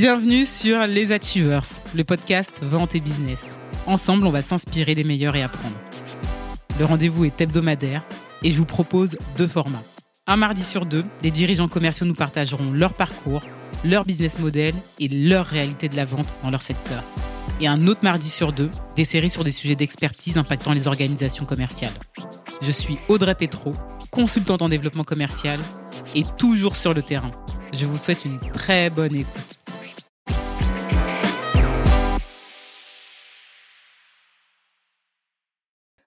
Bienvenue sur Les Achievers, le podcast Vente et Business. Ensemble, on va s'inspirer des meilleurs et apprendre. Le rendez-vous est hebdomadaire et je vous propose deux formats. Un mardi sur deux, des dirigeants commerciaux nous partageront leur parcours, leur business model et leur réalité de la vente dans leur secteur. Et un autre mardi sur deux, des séries sur des sujets d'expertise impactant les organisations commerciales. Je suis Audrey Petro, consultante en développement commercial et toujours sur le terrain. Je vous souhaite une très bonne écoute.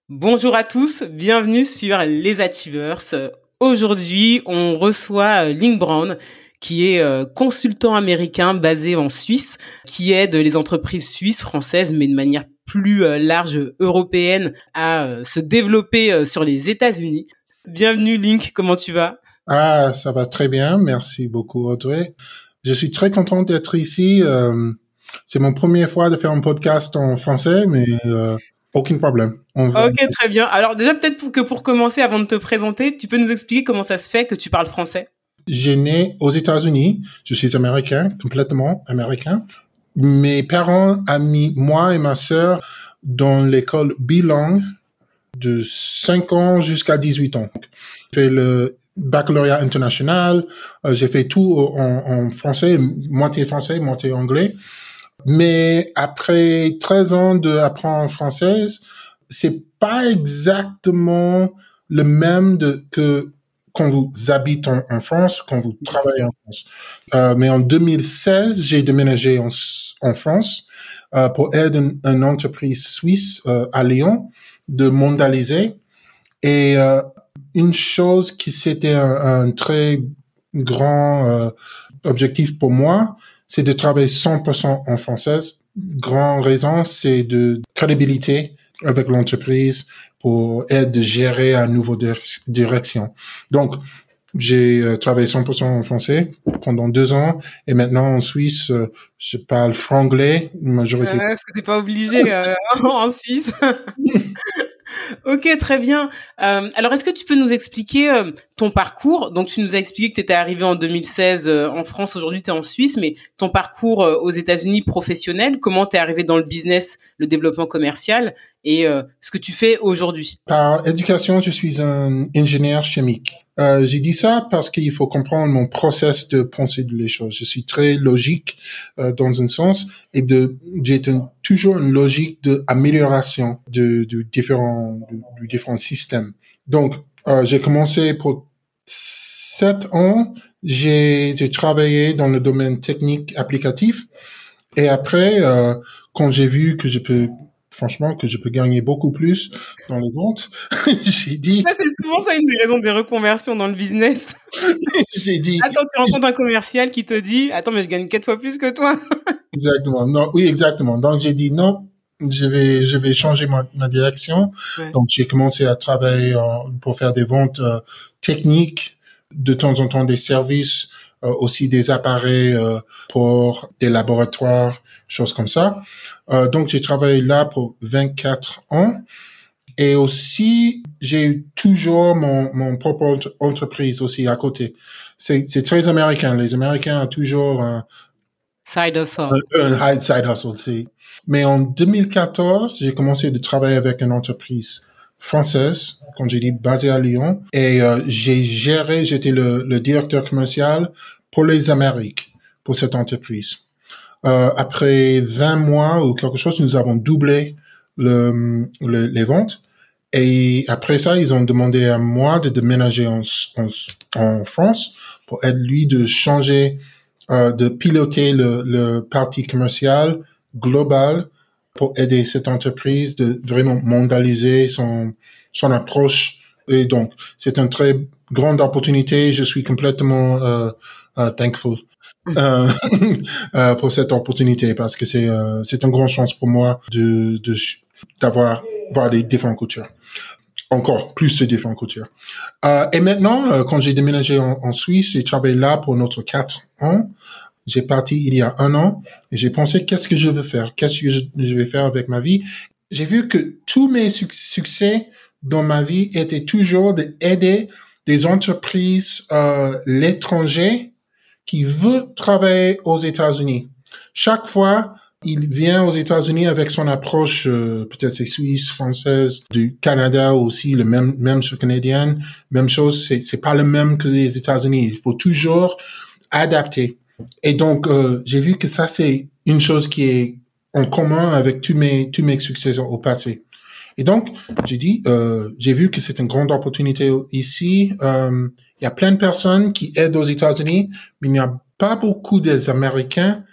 Bonjour à tous, bienvenue sur Les Achievers. Aujourd'hui, on reçoit euh, Link Brown, qui est euh, consultant américain basé en Suisse, qui aide les entreprises suisses, françaises, mais de manière plus euh, large européenne à se développer sur les États-Unis. Bienvenue Link, comment tu vas? Ah, ça va très bien, merci beaucoup Audrey. Je suis très content d'être ici. c'est mon première fois de faire un podcast en français, mais aucun problème. Ok, très bien. Alors déjà, peut-être que pour commencer, avant de te présenter, tu peux nous expliquer comment ça se fait que tu parles français? J'ai né aux États-Unis. Je suis américain, complètement américain. Mes parents ont mis moi et ma sœur dans l'école bilingue de 5 ans jusqu'à 18 ans. J'ai fait le baccalauréat international, euh, j'ai fait tout en, en français, moitié français, moitié anglais. Mais après 13 ans d'apprendre française, c'est pas exactement le même de, que quand vous habitez en, France, quand vous travaillez en France. Euh, mais en 2016, j'ai déménagé en, en France euh, pour aider une, entreprise suisse euh, à Lyon de mondialiser. Et une chose qui c'était un, un, très grand objectif pour moi, c'est de travailler 100% en française. Grande raison, c'est de crédibilité avec l'entreprise pour aider de gérer à nouveau direction. Donc, j'ai euh, travaillé 100% en français pendant deux ans et maintenant en Suisse, euh, je parle franglais, majorité. Est-ce que t'es pas obligé euh, en Suisse Ok, très bien. Alors, est-ce que tu peux nous expliquer ton parcours Donc, tu nous as expliqué que tu étais arrivé en 2016 euh, en France, aujourd'hui tu es en Suisse, mais ton parcours aux États-Unis professionnel, comment tu es arrivé dans le business, le développement commercial et ce que tu fais aujourd'hui? Par éducation, je suis un ingénieur chimique. Euh, j'ai dit ça parce qu'il faut comprendre mon process de penser les choses. Je suis très logique euh, dans un sens et de j'ai toujours une logique d'amélioration de, du différent du, du différent système. Donc euh, j'ai commencé pour sept ans. J'ai travaillé dans le domaine technique applicatif et après euh, quand j'ai vu que je peux franchement, que je peux gagner beaucoup plus dans les ventes. j'ai dit. Ça, c'est souvent ça une des raisons des reconversions dans le business. j'ai dit. Attends, tu rencontres un commercial qui te dit, attends, mais je gagne quatre fois plus que toi. exactement. Non, oui, exactement. Donc, j'ai dit non. Je vais, je vais changer ma, ma direction. Donc, j'ai commencé à travailler pour faire des ventes euh, techniques, de temps en temps des services, euh, aussi des appareils euh, pour des laboratoires, choses comme ça. Euh, donc, j'ai travaillé là pour 24 ans. Et aussi, j'ai eu toujours mon, mon propre entreprise aussi à côté. C'est, c'est très américain. Les Américains ont toujours un side hustle. Un, side hustle, aussi. Mais en 2014, j'ai commencé de travailler avec une entreprise française, quand j'ai dit basée à Lyon, et euh, j'ai géré, j'étais le, le directeur commercial pour les Amériques, pour cette entreprise. Euh, après 20 mois ou quelque chose, nous avons doublé le, les ventes. Et après ça, ils ont demandé à moi de déménager en, en, en France pour aider lui de changer, de piloter le, le parti commercial global pour aider cette entreprise de vraiment mondialiser son, son approche. Et donc, c'est une très grande opportunité. Je suis complètement euh, uh, thankful euh, euh, pour cette opportunité parce que c'est euh, c'est une grande chance pour moi de d'avoir voir des différentes cultures encore plus de différentes cultures euh, et maintenant euh, quand j'ai déménagé en, Suisse j'ai travaillé là pour notre quatre ans. J'ai parti il y a un an et j'ai pensé qu'est-ce que je veux faire? Qu'est-ce que je, je, vais faire avec ma vie? J'ai vu que tous mes succès dans ma vie étaient toujours d'aider des entreprises euh, l'étranger qui veut travailler aux États-Unis. Chaque fois, il vient aux États-Unis avec son approche, euh, peut-être c'est suisse, française, du Canada aussi, le même, même sur canadien, même chose, c'est, c'est pas le même que les États-Unis. Il faut toujours adapter. Et donc, euh, j'ai vu que ça, c'est une chose qui est en commun avec tous mes, tous mes succès au passé. Et donc, j'ai dit, euh, j'ai vu que c'est une grande opportunité ici. Euh, il y a plein de personnes qui aident aux États-Unis, mais il n'y a pas beaucoup des Américains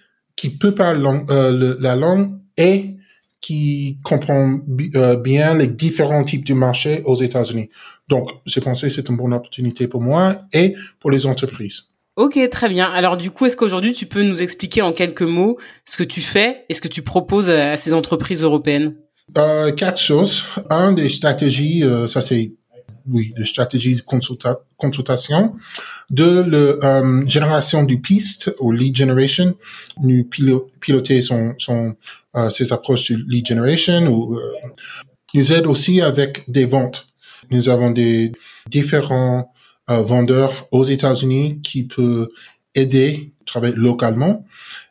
qui parler euh, la langue et qui comprennent euh, bien les différents types de marchés aux États-Unis. Donc, j'ai pensé que c'est une bonne opportunité pour moi et pour les entreprises. Ok, très bien. Alors du coup, est-ce qu'aujourd'hui tu peux nous expliquer en quelques mots ce que tu fais et ce que tu proposes à ces entreprises européennes? Euh, quatre choses. Un des stratégies, euh, ça c'est oui, des stratégies de consultation. Deux, la euh, génération du piste ou lead generation. Nous piloter son, son euh, ces approches de lead generation ou euh, nous aide aussi avec des ventes. Nous avons des différents euh, vendeurs aux États-Unis qui peuvent aider, travailler localement.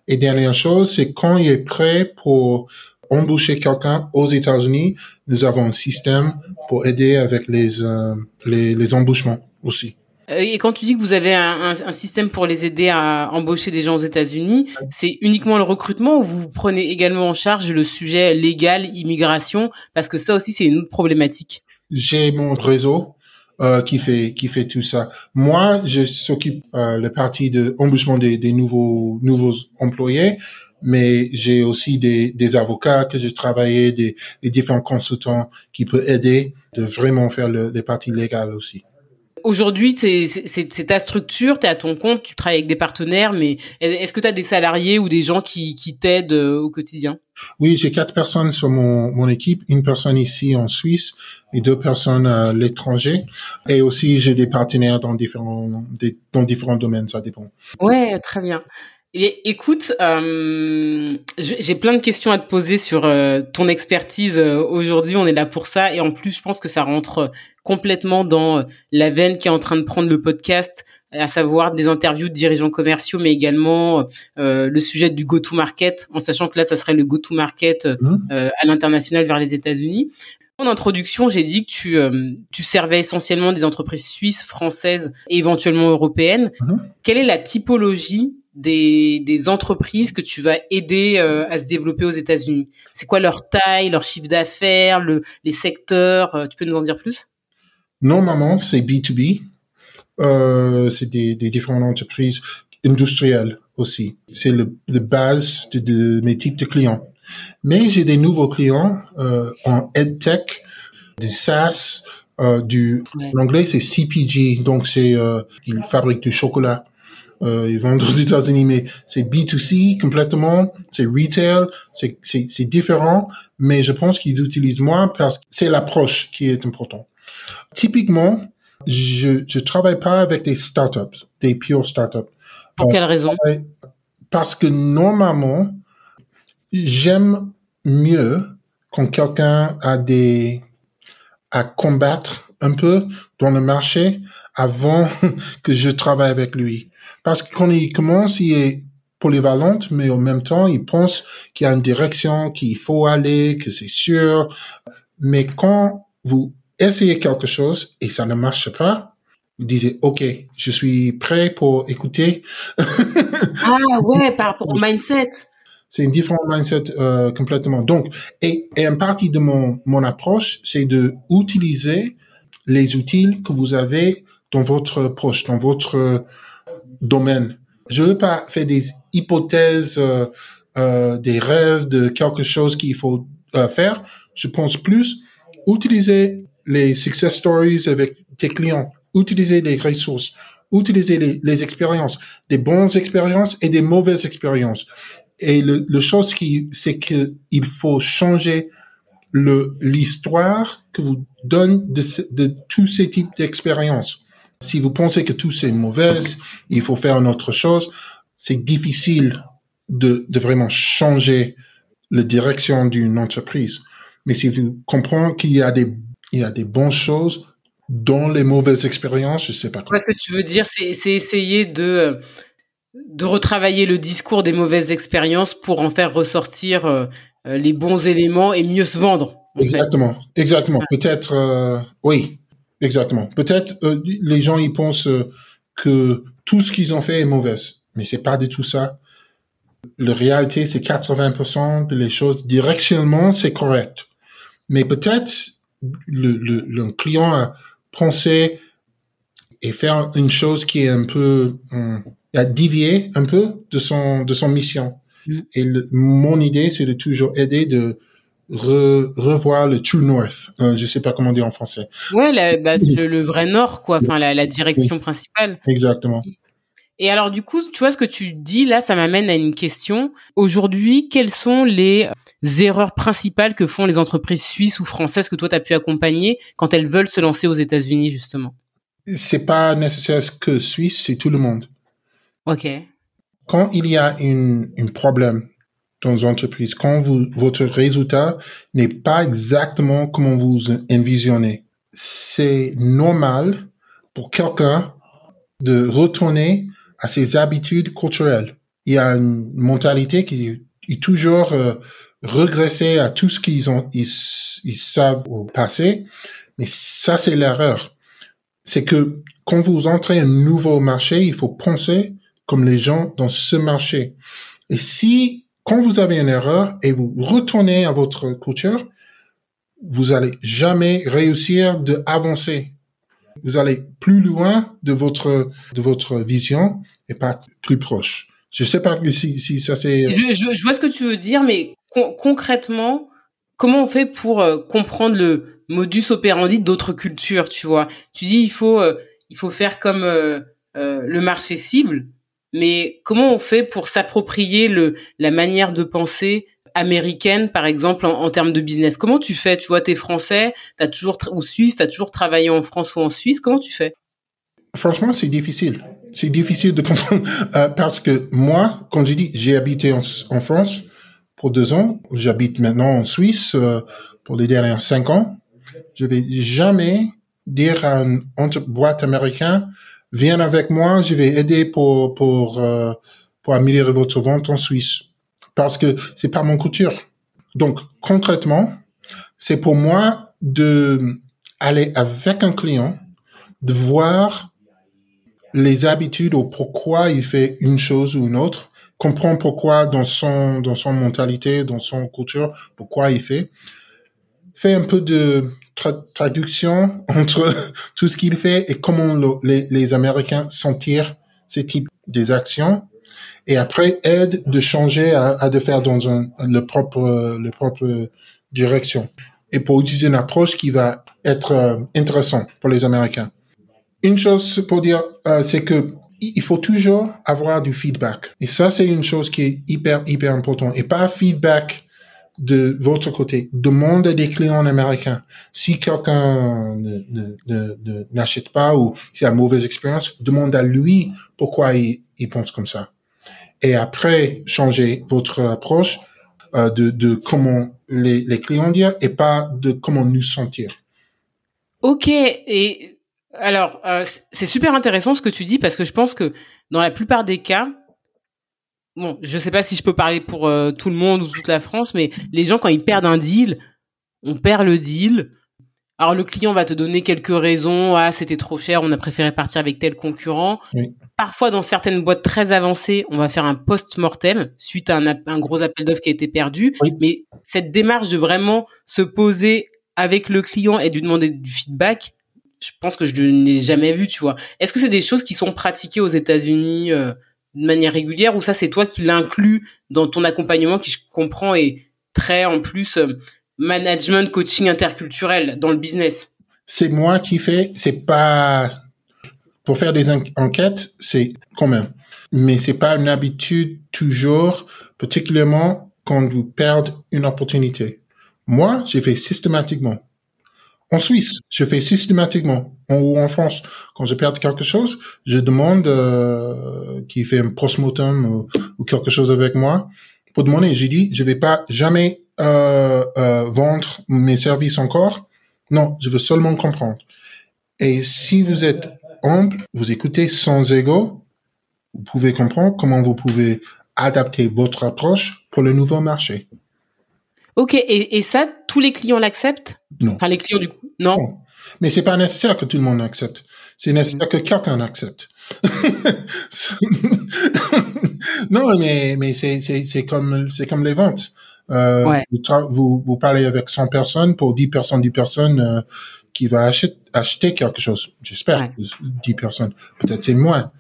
Et dernière chose, c'est quand il est prêt pour embaucher quelqu'un aux États-Unis, nous avons un système pour aider avec les, euh, les, les, embauchements aussi. Euh, et quand tu dis que vous avez un, un, système pour les aider à embaucher des gens aux États-Unis, c'est uniquement le recrutement ou vous prenez également en charge le sujet légal, immigration, parce que ça aussi c'est une autre problématique? J'ai mon réseau euh, qui fait qui fait tout ça. Moi, je s'occupe euh, la partie de embauchement des, des nouveaux nouveaux employés mais j'ai aussi des, des avocats que j'ai travaillé, des, des, différents consultants qui peuvent aider de vraiment faire le, les parties légales aussi. Aujourd'hui, c'est ta structure, tu es à ton compte, tu travailles avec des partenaires, mais est-ce que tu as des salariés ou des gens qui, qui t'aident euh, au quotidien? Oui, j'ai quatre personnes sur mon, mon équipe, une personne ici en Suisse et deux personnes à l'étranger. Et aussi, j'ai des partenaires dans différents, dans différents domaines, ça dépend. Ouais, très bien. Et, écoute, euh, j'ai plein de questions à te poser sur euh, ton expertise euh, aujourd'hui. On est là pour ça, et en plus, je pense que ça rentre complètement dans la veine qui est en train de prendre le podcast, à savoir des interviews de dirigeants commerciaux, mais également le sujet du go-to-market, en sachant que là, ça serait le go-to-market mmh. à l'international vers les États-Unis. En introduction, j'ai dit que tu, tu servais essentiellement des entreprises suisses, françaises et éventuellement européennes. Mmh. Quelle est la typologie des, des entreprises que tu vas aider euh, à se développer aux États-Unis C'est quoi leur taille, leur chiffre d'affaires, le, les secteurs euh, Tu peux nous en dire plus? Normalement, c'est B2B. Euh, c'est des, des différentes entreprises industrielles aussi. C'est le, le base de, de, mes types de clients. Mais j'ai des nouveaux clients en EdTech, des SaaS, du en anglais c'est CPG, donc c'est ils fabriquent du chocolat euh, ils vendent aux États-Unis, mais c'est B2C complètement, c'est retail, c'est, différent, mais je pense qu'ils utilisent moins parce que c'est l'approche qui est importante. Typiquement, je je travaille pas avec des startups, des pure startups. Pour quelle raison Parce que normalement, j'aime mieux quand quelqu'un a des à combattre un peu dans le marché avant que je travaille avec lui. Parce que quand il commence, il est polyvalent, mais en même temps, il pense qu'il y a une direction qu'il faut aller, que c'est sûr. Mais quand vous essayez quelque chose et ça ne marche pas, vous disiez, OK, je suis prêt pour écouter. ah ouais, par rapport au mindset. C'est une différente mindset euh, complètement. Donc, et, et une partie de mon, mon approche, c'est de utiliser les outils que vous avez dans votre poche, dans votre domaine. Je veux pas faire des hypothèses, euh, euh, des rêves de quelque chose qu'il faut euh, faire. Je pense plus utiliser les success stories avec tes clients, utiliser les ressources, utiliser les, les expériences, des bonnes expériences et des mauvaises expériences. Et le, le chose qui, c'est que il faut changer le l'histoire que vous donne de, de tous ces types d'expériences. Si vous pensez que tout c'est mauvais, il faut faire une autre chose, c'est difficile de, de vraiment changer la direction d'une entreprise. Mais si vous comprenez qu'il y a des, il y a des bonnes choses dans les mauvaises expériences, je sais pas quoi. Ce que tu veux dire, c'est, c'est essayer de, de retravailler le discours des mauvaises expériences pour en faire ressortir euh, les bons éléments et mieux se vendre. Exactement, exactement. Peut-être, euh, oui, exactement. Peut-être les gens ils pensent que tout ce qu'ils ont fait est mauvais, mais c'est pas du tout ça. La réalité, c'est 80% des choses directionnellement, c'est correct. Mais peut-être le, le, le client a pensé et faire une chose qui est un peu hum, a dévié un peu de son de son mission. Mm. Et mon idée, c'est de toujours aider de revoir le true north. Euh, je sais pas comment dire en français. Ouais, bah, le, le, vrai nord, quoi. Enfin, la, la direction principale. Exactement. Et alors, du coup, tu vois ce que tu dis là, ça m'amène à une question. Aujourd'hui, quelles sont les erreurs principales que font les entreprises suisses ou françaises que toi tu as pu accompagner quand elles veulent se lancer aux États-Unis justement? C'est pas nécessaire que Suisse, c'est tout le monde. OK. Quand il y a un problème dans une entreprise, quand vous, votre résultat n'est pas exactement comme vous envisionnez, c'est normal pour quelqu'un de retourner à ses habitudes culturelles. Il y a une mentalité qui est toujours euh, regresser à tout ce qu'ils ont, ils savent au passé. Mais ça, c'est l'erreur. C'est que quand vous entrez un nouveau marché, il faut penser comme les gens dans ce marché. Et si, quand vous avez une erreur et vous retournez à votre culture, vous allez jamais réussir de avancer. Vous allez plus loin de votre, de votre vision et pas plus proche. Je sais pas si, si ça c'est. Je, je, je, vois ce que tu veux dire, mais concrètement, comment on fait pour euh, comprendre le modus operandi d'autres cultures, tu vois? Tu dis il faut euh, il faut faire comme euh, le marché cible, mais comment on fait pour s'approprier le la manière de penser américaine, par exemple, en, termes de business? Comment tu fais? Tu vois, t'es français, t'as toujours ou suisse, t'as toujours travaillé en France ou en Suisse. Comment tu fais? Franchement, c'est difficile. C'est difficile de comprendre euh, parce que moi, quand j'ai dit j'ai habité en, en, France pour deux ans, j'habite maintenant en Suisse euh, pour les derniers cinq ans. Je vais jamais dire à une boîte américain viens avec moi, je vais aider pour pour euh, pour améliorer votre vente en Suisse parce que c'est pas mon couture. Donc concrètement, c'est pour moi de aller avec un client, de voir les habitudes ou pourquoi il fait une chose ou une autre, comprendre pourquoi dans son dans son mentalité, dans son culture, pourquoi il fait, fait un peu de traduction entre tout ce qu'il fait et comment les, Américains sentir ces types des actions et après aide de changer à, à de faire dans un, le propre le propre direction et pour utiliser une approche qui va être euh, intéressante pour les Américains. Une chose pour dire, euh, c'est que il faut toujours avoir du feedback. Et ça, c'est une chose qui est hyper, hyper importante. Et pas feedback de votre côté. Demandez des clients américains. Si quelqu'un n'achète pas ou s'il a une mauvaise expérience, demande à lui pourquoi il, il pense comme ça. Et après, changez votre approche euh, de, de comment les, les clients dire et pas de comment nous sentir. Ok. Et alors, euh, c'est super intéressant ce que tu dis parce que je pense que dans la plupart des cas, bon, je sais pas si je peux parler pour euh, tout le monde ou toute la France, mais les gens quand ils perdent un deal, on perd le deal. Alors le client va te donner quelques raisons, ah c'était trop cher, on a préféré partir avec tel concurrent. Parfois dans certaines boîtes très avancées, on va faire un post-mortem suite à un, gros appel d'offres qui a été perdu. Mais cette démarche de vraiment se poser avec le client et de lui demander du feedback, je pense que je ne l'ai jamais vu, tu vois. Est-ce que c'est des choses qui sont pratiquées aux États-Unis euh, de manière régulière ou ça c'est toi qui l'inclus dans ton accompagnement qui je comprends est très en plus euh, management coaching interculturel dans le business? C'est moi qui fais, c'est pas pour faire des enquêtes, c'est commun. Mais c'est pas une habitude toujours, particulièrement quand vous perdez une opportunité. Moi, j'ai fait systématiquement. En Suisse, je fais systématiquement. En, ou en France, quand je perds quelque chose, je demande euh, qui fait un postmortem ou, ou, quelque chose avec moi pour demander. J'ai dit, je vais pas jamais euh, euh, vendre mes services encore. Non, je veux seulement comprendre. Et si vous êtes humble, vous écoutez sans ego, vous pouvez comprendre comment vous pouvez adapter votre approche pour le nouveau marché. Ok, et, et ça, tous les clients l'acceptent? Non. Enfin, les clients du coup, non, non. Mais c'est pas nécessaire que tout le monde accepte. C'est nécessaire que quelqu'un accepte. non, mais mais c'est c'est c'est comme c'est comme les ventes. Euh, Ouais. vous, vous vous parlez avec 100 personnes pour 10 personnes 10 personnes euh, qui va acheter acheter quelque chose. J'espère Ouais. que 10 personnes. Peut-être c'est moins,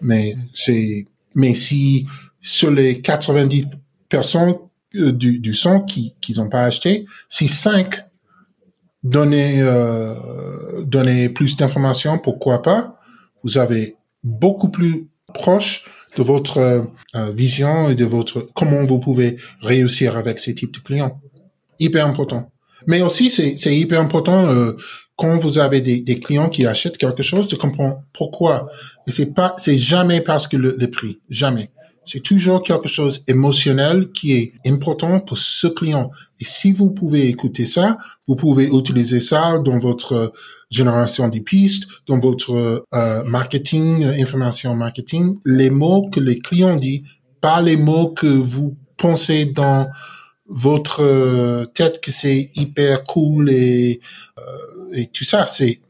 mais c'est mais si sur les 90 personnes euh, du du 100 qui qui n'ont pas acheté, si 5 donner euh, donner plus d'informations, pourquoi pas? Vous avez beaucoup plus proche de votre euh, vision et de votre comment vous pouvez réussir avec ces types de clients. Hyper important. Mais aussi c'est hyper important euh, quand vous avez des, des clients qui achètent quelque chose de comprendre pourquoi. Et c'est pas c'est jamais parce que le, le prix, jamais. C'est toujours quelque chose émotionnel qui est important pour ce client. Et si vous pouvez écouter ça, vous pouvez utiliser ça dans votre euh, génération des pistes, dans votre euh, marketing, euh, information marketing, les mots que les clients disent, pas les mots que vous pensez dans votre euh, tête que c'est hyper cool et, euh, et tout ça. C'est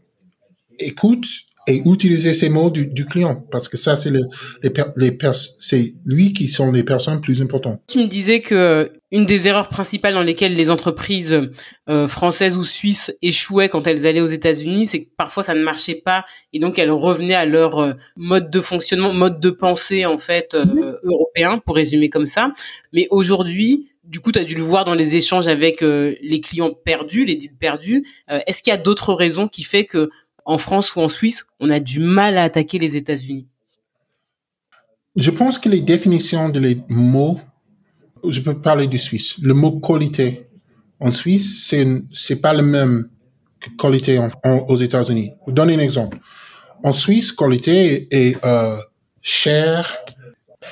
écoute et utiliser ces mots du, du client parce que ça c'est le, les, les pers- c'est lui qui sont les personnes plus importantes. Tu me disais que euh, une des erreurs principales dans lesquelles les entreprises euh, françaises ou suisses échouaient quand elles allaient aux États-Unis, c'est que parfois ça ne marchait pas et donc elles revenaient à leur euh, mode de fonctionnement, mode de pensée en fait euh, européen, pour résumer comme ça. Mais aujourd'hui, du coup, tu as dû le voir dans les échanges avec euh, les clients perdus, les dits perdus. Euh, Est-ce qu'il y a d'autres raisons qui fait que en France ou en Suisse, on a du mal à attaquer les États-Unis Je pense que les définitions de les mots, je peux parler du Suisse. Le mot qualité en Suisse, c'est c'est pas le même que qualité en, en- aux États-Unis. Je vous donne un exemple. En Suisse, qualité est euh, cher.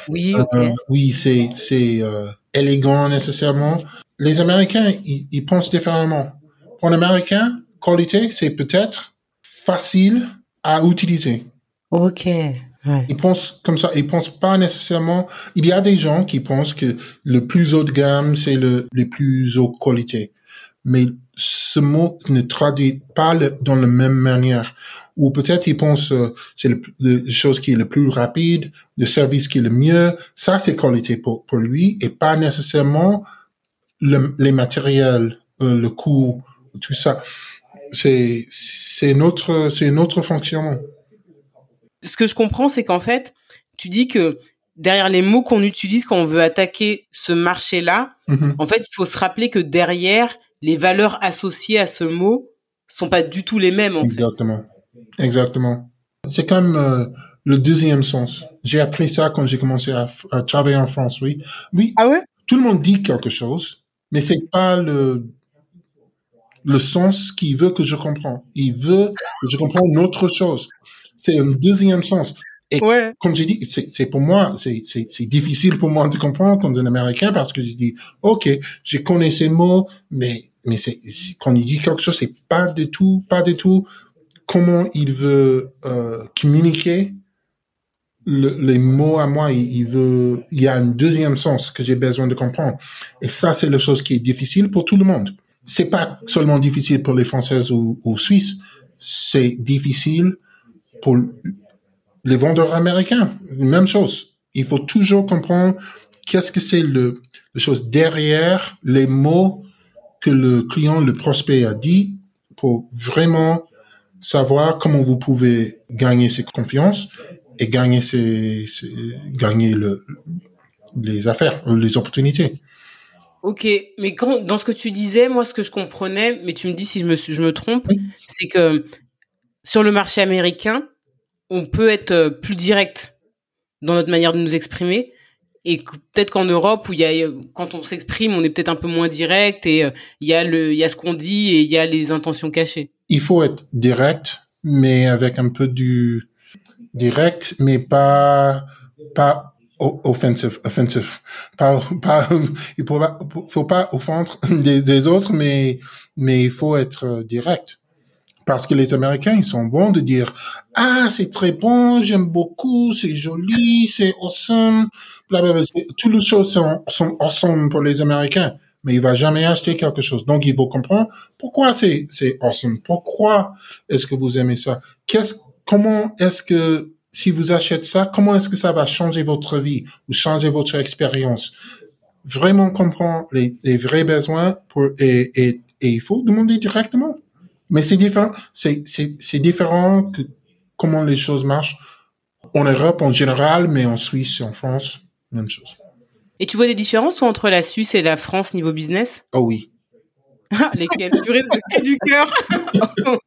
Oui, euh, oui, c'est c'est euh, élégant nécessairement. Les Américains, ils, ils pensent différemment. Pour un Américain, qualité, c'est peut-être facile à utiliser. Ok. Ouais. Ils pensent comme ça. Ils pensent pas nécessairement. Il y a des gens qui pensent que le plus haut de gamme, c'est le, le plus haut qualité. Mais ce mot ne traduit pas le, dans la même manière. Ou peut-être ils pensent euh, c'est le chose qui est le plus rapide, le service qui est le mieux. Ça, c'est qualité pour, pour lui et pas nécessairement le, les matériels, euh, le coût, tout ça. C'est, c'est notre, c'est notre fonctionnement. ce que je comprends, c'est qu'en fait, tu dis que derrière les mots qu'on utilise quand on veut attaquer ce marché-là, Mhm. en fait, il faut se rappeler que derrière, les valeurs associées à ce mot sont pas du tout les mêmes. En fait. Exactement. Exactement. C'est comme euh, le deuxième sens. J'ai appris ça quand j'ai commencé à, à travailler en France, oui. Oui, Ah ouais? tout le monde dit quelque chose, mais c'est pas le le sens qu'il veut que je comprends. Il veut que je comprenne une autre chose. C'est un deuxième sens. Ouais. Comme j'ai dit, c'est pour moi, c'est difficile pour moi de comprendre comme un Américain parce que j'ai dit, ok, je connais ces mots, mais mais c'est c'est- quand il dit quelque chose, c'est pas du tout, pas du tout comment il veut euh, communiquer le- les mots à moi. Il, il veut, il y a un deuxième sens que j'ai besoin de comprendre. Et ça, c'est la chose qui est difficile pour tout le monde. C'est pas seulement difficile pour les Françaises ou, ou Suisses, c'est difficile pour les vendeurs américains. Même chose. Il faut toujours comprendre qu'est-ce que c'est le, la chose derrière les mots que le client, le prospect a dit pour vraiment savoir comment vous pouvez gagner ses confiances et gagner ses, gagner le, les affaires, les opportunités. Ok, mais quand dans ce que tu disais, moi, ce que je comprenais, mais tu me dis si je me je me trompe, c'est que sur le marché américain, on peut être euh, plus direct dans notre manière de nous exprimer. Et peut-être qu'en Europe, où il y a, quand on s'exprime, on est peut-être un peu moins direct et euh, il y a le, il y a ce qu'on dit et il y a les intentions cachées. Il faut être direct, mais avec un peu du direct, mais pas pas offensive, offensive. Il faut pas, faut pas offendre des, autres, mais mais il faut être euh, direct Parce que les Américains, ils sont bons de dire, ah, c'est très bon, j'aime beaucoup, c'est joli, c'est awesome. Toutes les choses sont, sont awesome pour les Américains, mais il va jamais acheter quelque chose. Donc, il faut comprendre pourquoi c'est, c'est awesome. Pourquoi est-ce que vous aimez ça? Qu'est-ce, comment est-ce que, si vous achetez ça, comment est-ce que ça va changer votre vie ou changer votre expérience? Vraiment comprendre les, les vrais besoins pour, et, et, et il faut demander directement. Mais c'est différent, c'est, c'est, c'est différent que comment les choses marchent en Europe en général, mais en Suisse et en France, même chose. Et tu vois des différences entre la Suisse et la France niveau business? Oh oui. Lesquelles? Du, du cœur?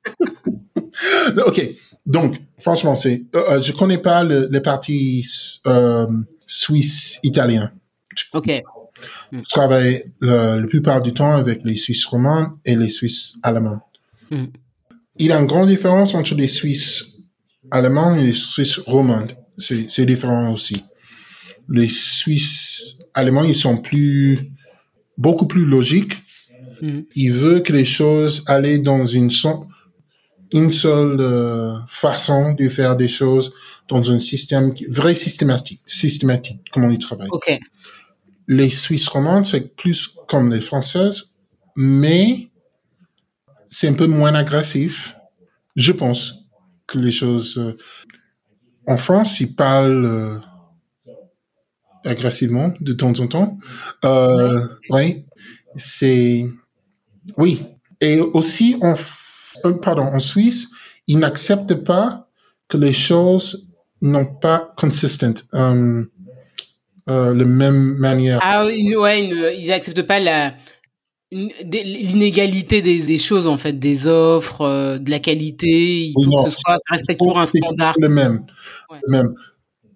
Ok, donc franchement, c'est, euh, euh, je connais pas le, les partis euh, suisse italien. Ok. Je travaille le, la plupart du temps avec les Suisses romands et les Suisses allemands. Mm. Il y a une grande différence entre les Suisses allemands et les Suisses romandes. C'est différent aussi. Les Suisses allemands, ils sont plus, beaucoup plus logiques. Mm. Ils veulent que les choses aillent dans une, une seule euh, façon de faire des choses dans un système vrai systématique, systématique, comment ils travaillent. Okay. Les Suisses romandes, c'est plus comme les Françaises, mais c'est un peu moins agressif. Je pense que les choses. Euh, en France, ils parlent euh, agressivement de temps en temps. Euh, oui, c'est oui. Et aussi en euh, pardon en Suisse, ils n'acceptent pas que les choses n'ont pas consistent. Euh, euh, la même manière. Ah oui, ouais, ils acceptent pas la l'inégalité des, des, choses en fait des offres euh, de la qualité. Il faut que ce soit ça respecte toujours un standard. le même. Même.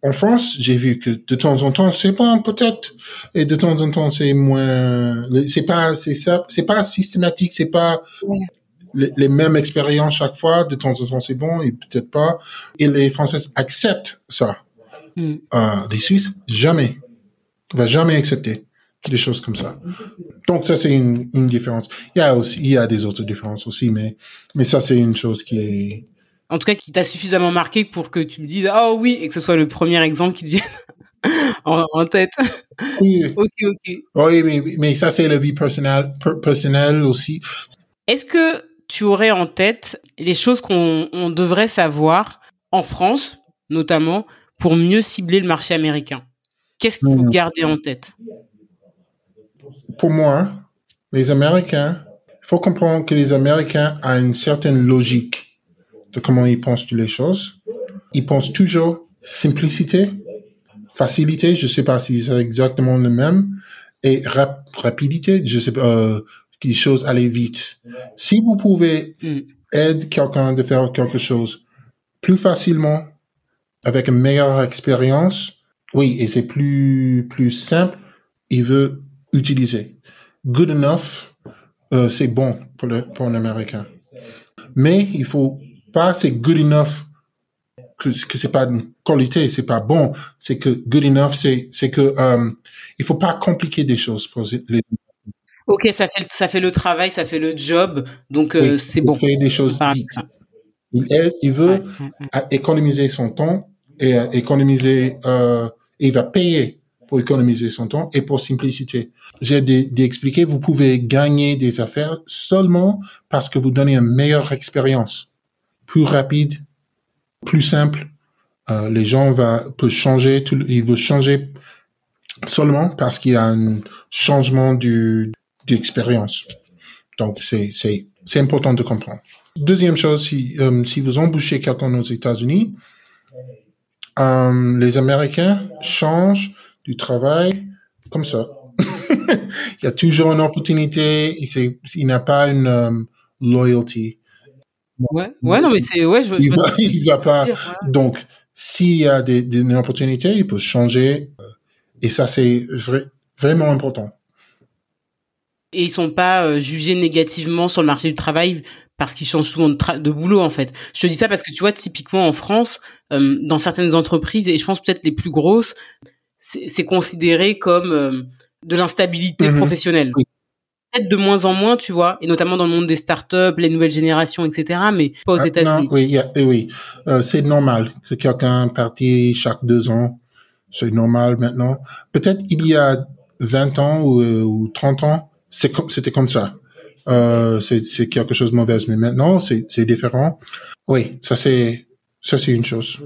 En France j'ai vu que de temps en temps c'est bon peut-être et de temps en temps c'est moins c'est pas c'est ça c'est pas systématique c'est pas les, les, mêmes expériences chaque fois de temps en temps c'est bon et peut-être pas et les Français acceptent ça mm. euh, les Suisses jamais va jamais accepter des choses comme ça. Donc ça c'est une, une, différence. Il y a aussi il y a des autres différences aussi, mais mais ça c'est une chose qui est en tout cas qui t'a suffisamment marqué pour que tu me dises ah oh, oui et que ce soit le premier exemple qui te vienne en, en, tête. Oui. ok ok. Oui mais mais ça c'est la vie personnelle personnelle aussi. Est-ce que tu aurais en tête les choses qu'on on devrait savoir en France notamment pour mieux cibler le marché américain? Qu'est-ce qu'il faut mmh. garder en tête? Pour moi, les Américains, il faut comprendre que les Américains ont une certaine logique de comment ils pensent les choses. Ils pensent toujours simplicité, facilité, je sais pas si c'est exactement le même, et rapidité, je sais pas, euh, les choses aller vite. Si vous pouvez mm. aider quelqu'un de faire quelque chose plus facilement, avec une meilleure expérience, oui, et c'est plus, plus simple, il veut utiliser. Good enough, euh, c'est bon pour, le, pour un Américain. Mais il faut pas c'est good enough que, que c'est pas une qualité, c'est pas bon. C'est que good enough, c'est c'est que euh, il faut pas compliquer des choses pour les. Ok, ça fait ça fait le travail, ça fait le job, donc euh, c'est bon. Il fait des choses vite. Il, il veut économiser son temps et économiser. Euh, et il va payer pour économiser son temps et pour simplicité. J'ai d'expliquer, vous pouvez gagner des affaires seulement parce que vous donnez une meilleure expérience, plus rapide, plus simple. Euh, les gens va, peuvent changer, tout, ils veulent changer seulement parce qu'il y a un changement du, d'expérience. Donc, c'est, c'est, c'est important de comprendre. Deuxième chose, si, euh, si vous embauchez quelqu'un aux États-Unis, euh, les Américains changent du travail comme ça. il y a toujours une opportunité, il, il n'a pas une um, loyalty. Ouais, ouais, non, mais c'est, ouais, je veux, il, va, il va pas. Donc, s'il y a des, des opportunités, il peut changer. Et ça, c'est vraiment important. Et ils sont pas euh, jugés négativement sur le marché du travail parce qu'ils changent souvent de, de, boulot en fait. Je te dis ça parce que tu vois typiquement en France, euh, dans certaines entreprises et je pense peut-être les plus grosses, c'est considéré comme euh, de l'instabilité mhm. professionnelle. peut-être de moins en moins, tu vois, et notamment dans le monde des startups, les nouvelles générations, etc. Mais pas aux Ah, États-Unis. oui, oui. Euh, c'est normal que quelqu'un partit chaque deux ans. C'est normal maintenant. Peut-être il y a 20 ans ou, ou 30 ans, c'était comme ça. Euh, c'est c'est quelque chose de mauvais, mais maintenant c'est c'est différent. Oui, ça c'est ça c'est une chose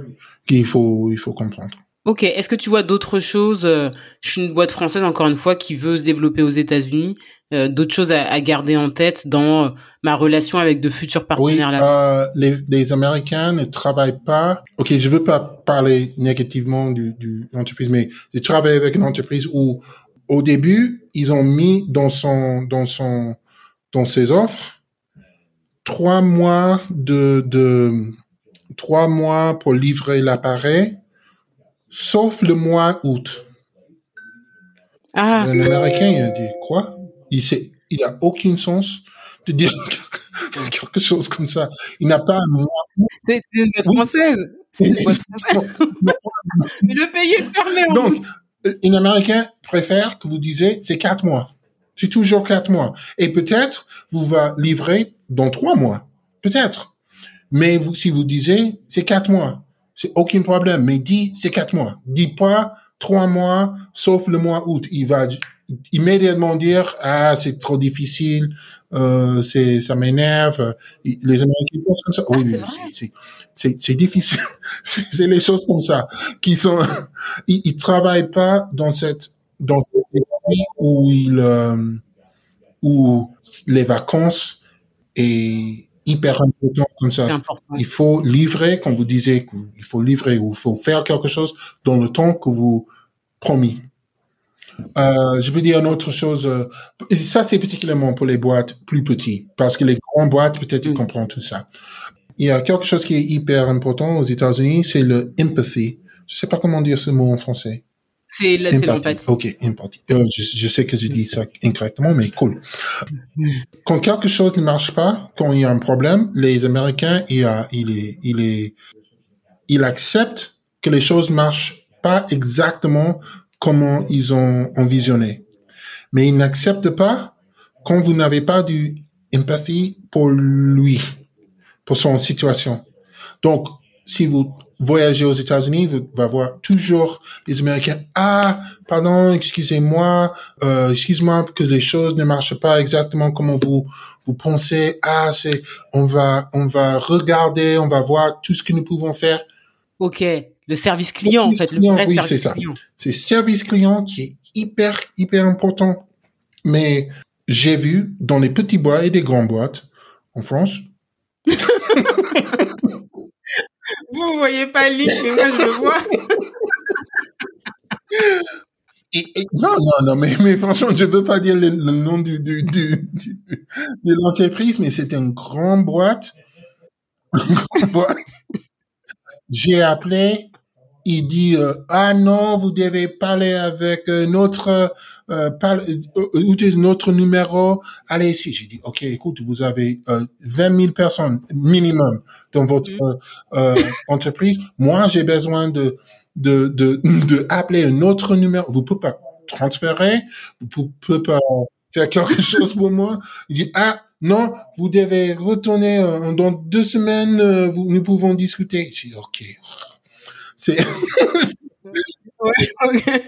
qu'il faut il faut comprendre. Ok. Est-ce que tu vois d'autres choses euh, Je suis une boîte française, encore une fois, qui veut se développer aux États-Unis. euh, d'autres choses à, à garder en tête dans euh, ma relation avec de futurs Oui, partenaires là? euh, les, les Américains ne travaillent pas. Ok, je veux pas parler négativement du, du entreprise, mais j'ai travaillé avec une entreprise où, au début, ils ont mis dans son, dans son, dans ses offres trois mois de, de trois mois pour livrer l'appareil, sauf le mois août. Ah, Un Américain, il a dit quoi? Il sait, il a aucun sens de dire quelque chose comme ça. Il n'a pas un mois c'est une boîte française. C'est une boîte française. Mais le pays est fermé. en Donc, août. Un Américain préfère que vous disiez c'est quatre mois. C'est toujours quatre mois. Et peut-être vous va livrer dans trois mois. Peut-être. Mais vous, si vous disiez c'est quatre mois, c'est aucun problème. Mais dis c'est quatre mois. Dis pas trois mois, sauf le mois août. Il va immédiatement dire ah c'est trop difficile, euh, c'est ça m'énerve. Les Américains pensent comme ça. Ah, oui, c'est vrai. c'est- c'est difficile. c'est les choses comme ça qui sont. ils, ils travaillent pas dans cette dans cet esprit où il euh, où les vacances est hyper important comme ça. important. Il faut livrer, comme vous disiez, qu'il faut livrer ou il faut faire quelque chose dans le temps que vous promis. Euh, je veux dire une autre chose. euh, et ça, c'est particulièrement pour les boîtes plus petites, parce que les grandes boîtes, peut-être, ils Mm. comprennent tout ça. Il y a quelque chose qui est hyper important aux États-Unis, c'est le empathy. Je sais pas comment dire ce mot en français. C'est l'empathie. Ok, empathie. Euh, je, je sais que je dis ça incorrectement, mais cool. Quand quelque chose ne marche pas, quand il y a un problème, les Américains, il, a, il est, il est, il accepte que les choses marchent pas exactement comment ils ont envisionné. Mais ils n'acceptent pas quand vous n'avez pas du empathie pour lui, pour son situation. Donc, si vous voyagez aux États-Unis, vous allez voir toujours les Américains. Ah, pardon, excusez-moi, euh, excuse-moi que les choses ne marchent pas exactement comme vous vous pensez. Ah, c'est, on va, on va regarder, on va voir tout ce que nous pouvons faire. Ok. Le service client, en Service fait. Le client, vrai oui, service c'est ça. client. C'est service client qui est hyper, hyper important. Mais j'ai vu dans les petits bois et des grandes boîtes en France, Vous, vous voyez pas le mais moi, je le vois. Et, et- non, non, non, mais, mais franchement, je veux pas dire le, le nom du, du, du, du- de l'entreprise, mais c'était une grande boîte. Une grande boîte. J'ai appelé, il dit, euh, ah non, vous devez parler avec euh, notre, euh, parle- euh, euh, notre numéro. Allez ici. J'ai dit, ok, écoute, vous avez euh, 20 000 personnes minimum dans votre euh, entreprise. Moi, j'ai besoin de, de, de, de appeler un autre numéro. Vous pouvez pas transférer, vous pou- pouvez pas faire quelque chose pour moi. Il dit, ah, non, vous devez retourner euh, dans deux semaines, euh, nous pouvons discuter. J'ai dit, ok. C'est,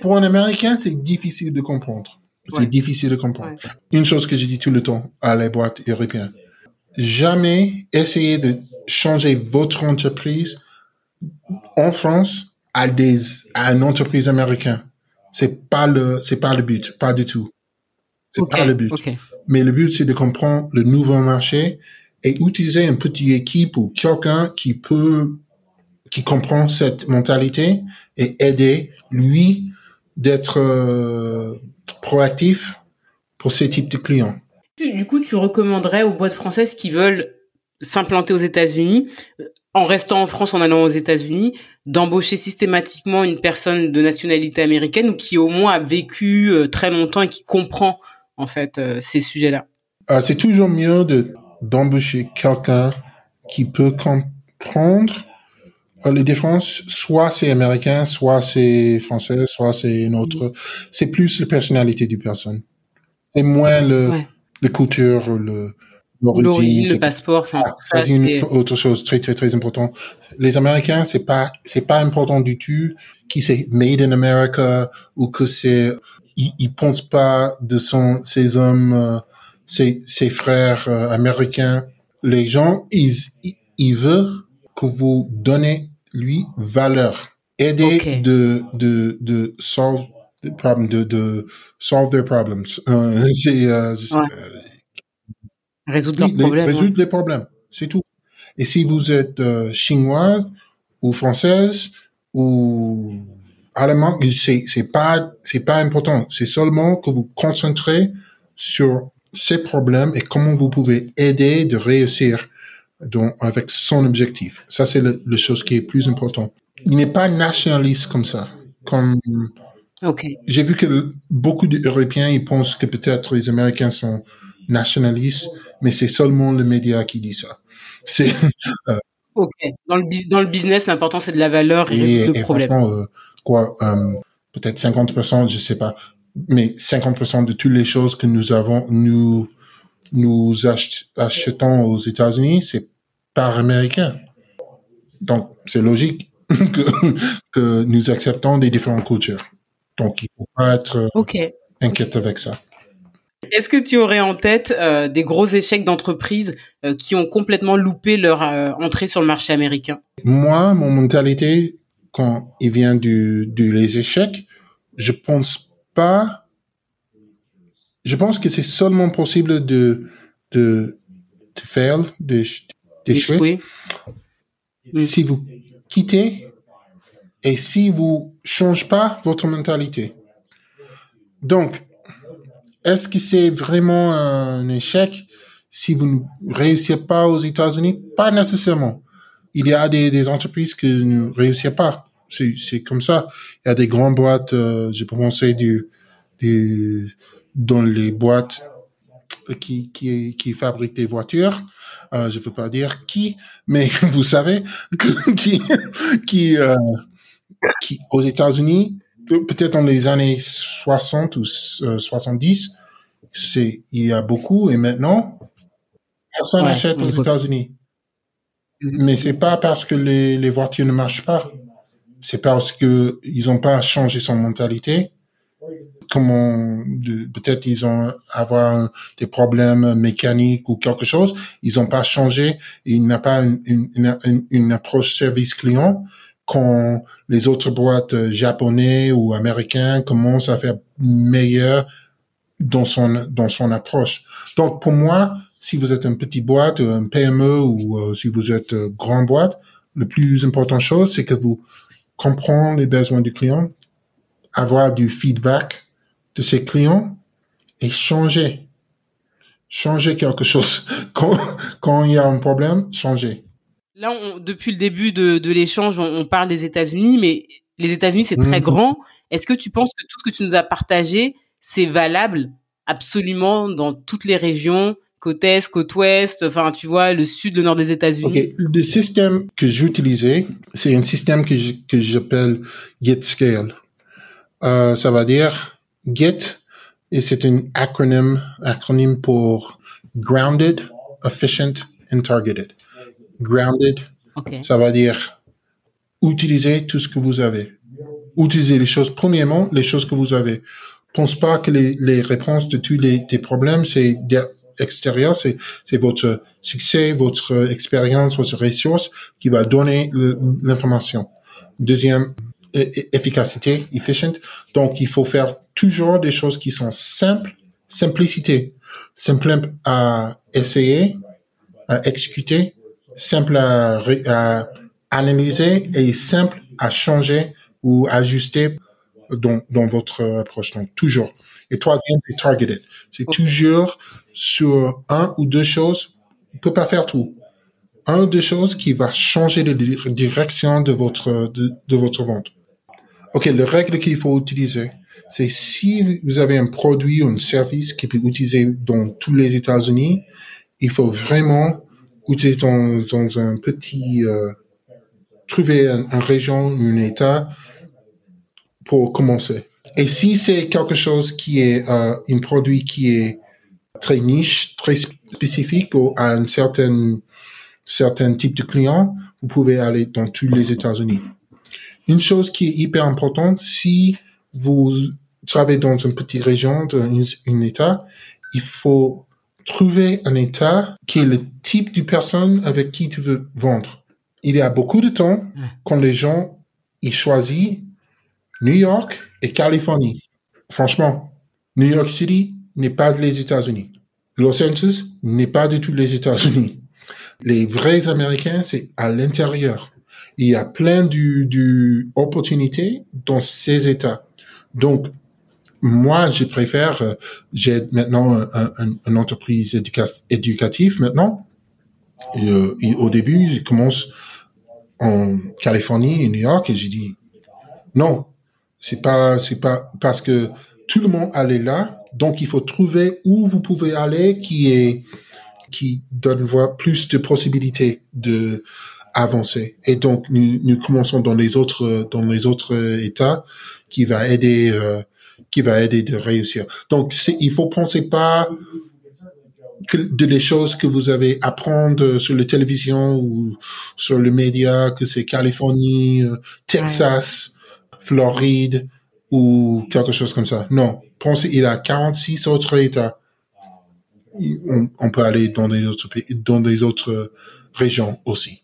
pour un Américain, c'est difficile de comprendre. C'est Ouais. difficile de comprendre. Une chose que je dis tout le temps à les boîtes européennes. Jamais essayez de changer votre entreprise en France à des, à une entreprise américaine. C'est pas le, c'est pas le but. Pas du tout. C'est Ok, pas le but. Mais le but, c'est de comprendre le nouveau marché et utiliser une petite équipe ou quelqu'un qui peut, qui comprend cette mentalité et aider lui d'être euh, proactif pour ces types de clients. Du coup, tu recommanderais aux boîtes françaises qui veulent s'implanter aux États-Unis, euh, en restant en France, en allant aux États-Unis, d'embaucher systématiquement une personne de nationalité américaine ou qui au moins a vécu euh, très longtemps et qui comprend en fait euh, ces sujets-là? Euh, c'est toujours mieux de d'embaucher quelqu'un qui peut comprendre les différences. Soit c'est américain, soit c'est français, soit c'est une autre. C'est plus la personnalité du personne. C'est moins le Ouais. la culture, le, l'origine, le passeport, enfin, ah, c'est une autre chose très très très important. Les Américains, c'est pas c'est pas important du tout qui c'est made in America ou que c'est ils, ils pensent pas de son ces hommes euh, ces ces frères euh, américains. Les gens ils ils veulent que vous donnez lui valeur, aider de de de solve problem de de solve their problems. Euh, c'est euh, Résoudre leurs problèmes. Résoudre les problèmes, c'est tout. Et si vous êtes euh, chinois ou française ou allemand, c'est c'est pas c'est pas important. C'est seulement que vous concentrez sur ces problèmes et comment vous pouvez aider de réussir donc avec son objectif. Ça c'est le, le chose qui est plus important. Il n'est pas nationaliste comme ça. Comme okay. j'ai vu que beaucoup d'Européens ils pensent que peut-être les Américains sont nationalistes mais c'est seulement le média qui dit ça. C'est euh, ok. Dans le dans le business, l'important c'est de la valeur et, et le problème. Euh, quoi, euh, peut-être 50%, je sais pas, mais 50% de toutes les choses que nous avons, nous nous achetons aux États-Unis, c'est par américain. Donc c'est logique que, que nous acceptons des différentes cultures. Donc il faut pas être okay. inquiète avec ça. Est-ce que tu aurais en tête euh, des gros échecs d'entreprises euh, qui ont complètement loupé leur euh, entrée sur le marché américain? Moi, mon mentalité, quand il vient du, du les échecs, je pense pas. Je pense que c'est seulement possible de de de faire, d'échouer, mm. si vous quittez et si vous changez pas votre mentalité. Donc, est-ce que c'est vraiment un échec si vous ne réussissez pas aux États-Unis? Pas nécessairement. Il y a des, des entreprises qui ne réussissent pas. C'est comme ça. Il y a des grandes boîtes, euh, j'ai pensé du, du, dans les boîtes qui, qui, qui fabriquent des voitures. Euh, je ne veux pas dire qui, mais vous savez, qui, qui, euh, qui aux États-Unis peut-être dans les années 60 ou 70, euh, c'est il y a beaucoup et maintenant personne n'achète aux États-Unis. Mm-hmm. Mais c'est pas parce que les, les voitures ne marchent pas. C'est parce que ils ont pas changé son mentalité. Comment peut-être ils ont avoir des problèmes mécaniques ou quelque chose. Ils ont pas changé. Il n'a pas une approche service client quand les autres boîtes euh, japonais ou américains commencent à faire meilleur dans son dans son approche. Donc pour moi, si vous êtes une petite boîte, un PME ou euh, si vous êtes euh, grande boîte, le plus important chose c'est que vous comprenez les besoins du client, avoir du feedback de ses clients et changer changer quelque chose quand quand il y a un problème, changer. Là, on, depuis le début de, de l'échange, on, on, parle des États-Unis, mais les États-Unis, c'est très mhm. grand. Est-ce que tu penses que tout ce que tu nous as partagé, c'est valable absolument dans toutes les régions, côte est, côte ouest, enfin, tu vois, le sud, le nord des États-Unis? Le système que j'utilisais, c'est un système que j'appelle GetScale. Euh, ça va dire Get, et c'est un acronyme, acronyme pour Grounded, Efficient and Targeted grounded. Ça va dire utiliser tout ce que vous avez. Utiliser les choses, premièrement, les choses que vous avez. Pense pas que les, les réponses de tous les, tes problèmes, c'est extérieur, c'est, c'est votre succès, votre expérience, votre ressource qui va donner l'information. Deuxième, efficacité, efficient. Donc, il faut faire toujours des choses qui sont simples, simplicité, simple à essayer, à exécuter simple à, analyser et simple à changer ou ajuster dans, dans votre approche. Donc, toujours. Et troisième, c'est targeted. C'est toujours sur un ou deux choses. On peut pas faire tout. Un ou deux choses qui va changer la direction de votre, de, de votre vente. OK, la règle qu'il faut utiliser, c'est si vous avez un produit ou un service qui peut utiliser dans tous les États-Unis, il faut vraiment ou es dans, dans un petit euh, trouver un, un, région, un état pour commencer. Et si c'est quelque chose qui est euh, un produit qui est très niche, très spécifique à un certain, certain type de client, vous pouvez aller dans tous les États-Unis. Une chose qui est hyper importante, si vous travaillez dans une petite région, dans un État, il faut trouver un État qui est le type de personne avec qui tu veux vendre. Il y a beaucoup de temps quand les gens ils choisissent New York et Californie. Franchement, New York City n'est pas les États-Unis. Los Angeles n'est pas du tout les États-Unis. Les vrais Américains, c'est à l'intérieur. Il y a plein d'opportunités dans ces États. Donc, moi, je préfère, euh, j'ai maintenant une entreprise éducative maintenant. Euh, au début, je commence en Californie et New York et j'ai dit non, c'est pas c'est pas parce que tout le monde allait là, donc il faut trouver où vous pouvez aller qui est qui donne plus de possibilités de avancer. Et donc nous, nous commençons dans les autres dans les autres États qui va aider euh, qui va aider de réussir. Donc, il faut penser pas que de les choses que vous avez apprendre sur la télévision ou sur le média, que c'est Californie, euh, Texas, Floride ou quelque chose comme ça. Non, pensez, il y a 46 autres États. On, peut aller dans des autres pays, dans des autres régions aussi.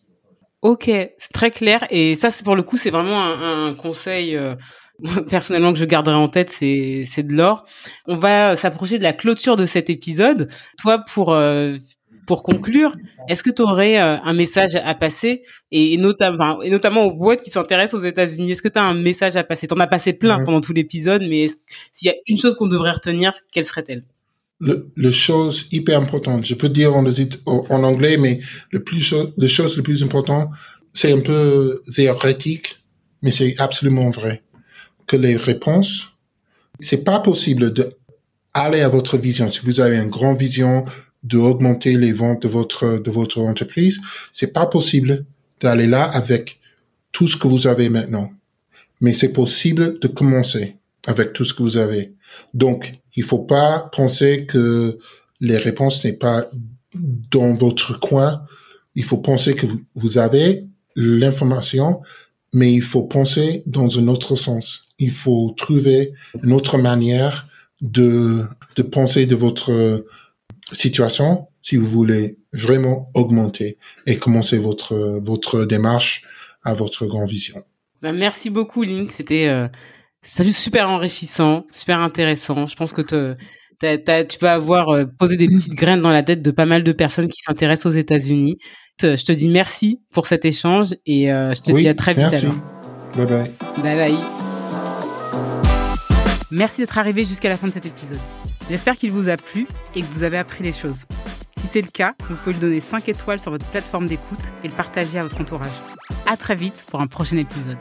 Ok, c'est très clair. Et ça, c'est pour le coup, c'est vraiment un, conseil euh, personnellement que je garderai en tête, c'est c'est de l'or. On va s'approcher de la clôture de cet épisode. Toi, pour euh, pour conclure, est-ce que tu aurais euh, un message à passer et, notamment et notamment aux boîtes qui s'intéressent aux États-Unis Est-ce que tu as un message à passer? T'en as passé plein pendant tout l'épisode, mais s'il y a une chose qu'on devrait retenir, quelle serait-elle? Le, chose hyper importante, je peux dire en, en anglais, mais le plus, le chose le plus important, c'est un peu théorétique, mais c'est absolument vrai que les réponses, c'est pas possible de aller à votre vision. Si vous avez une grande vision d'augmenter les ventes de votre, de votre entreprise, c'est pas possible d'aller là avec tout ce que vous avez maintenant. Mais c'est possible de commencer avec tout ce que vous avez. Donc, il faut pas penser que les réponses n'est pas dans votre coin. Il faut penser que vous avez l'information, mais il faut penser dans un autre sens il faut trouver une autre manière de, penser de votre situation si vous voulez vraiment augmenter et commencer votre, votre démarche à votre grande vision. Bah, merci beaucoup, Link. C'était euh, super enrichissant, super intéressant. Je pense que tu vas avoir euh, posé des petites graines dans la tête de pas mal de personnes qui s'intéressent aux États-Unis. Je te dis merci pour cet échange et euh, je te dis à très vite. Merci. Bye bye. Bye bye. Merci d'être arrivé jusqu'à la fin de cet épisode. J'espère qu'il vous a plu et que vous avez appris des choses. Si c'est le cas, vous pouvez lui donner 5 étoiles sur votre plateforme d'écoute et le partager à votre entourage. À très vite pour un prochain épisode.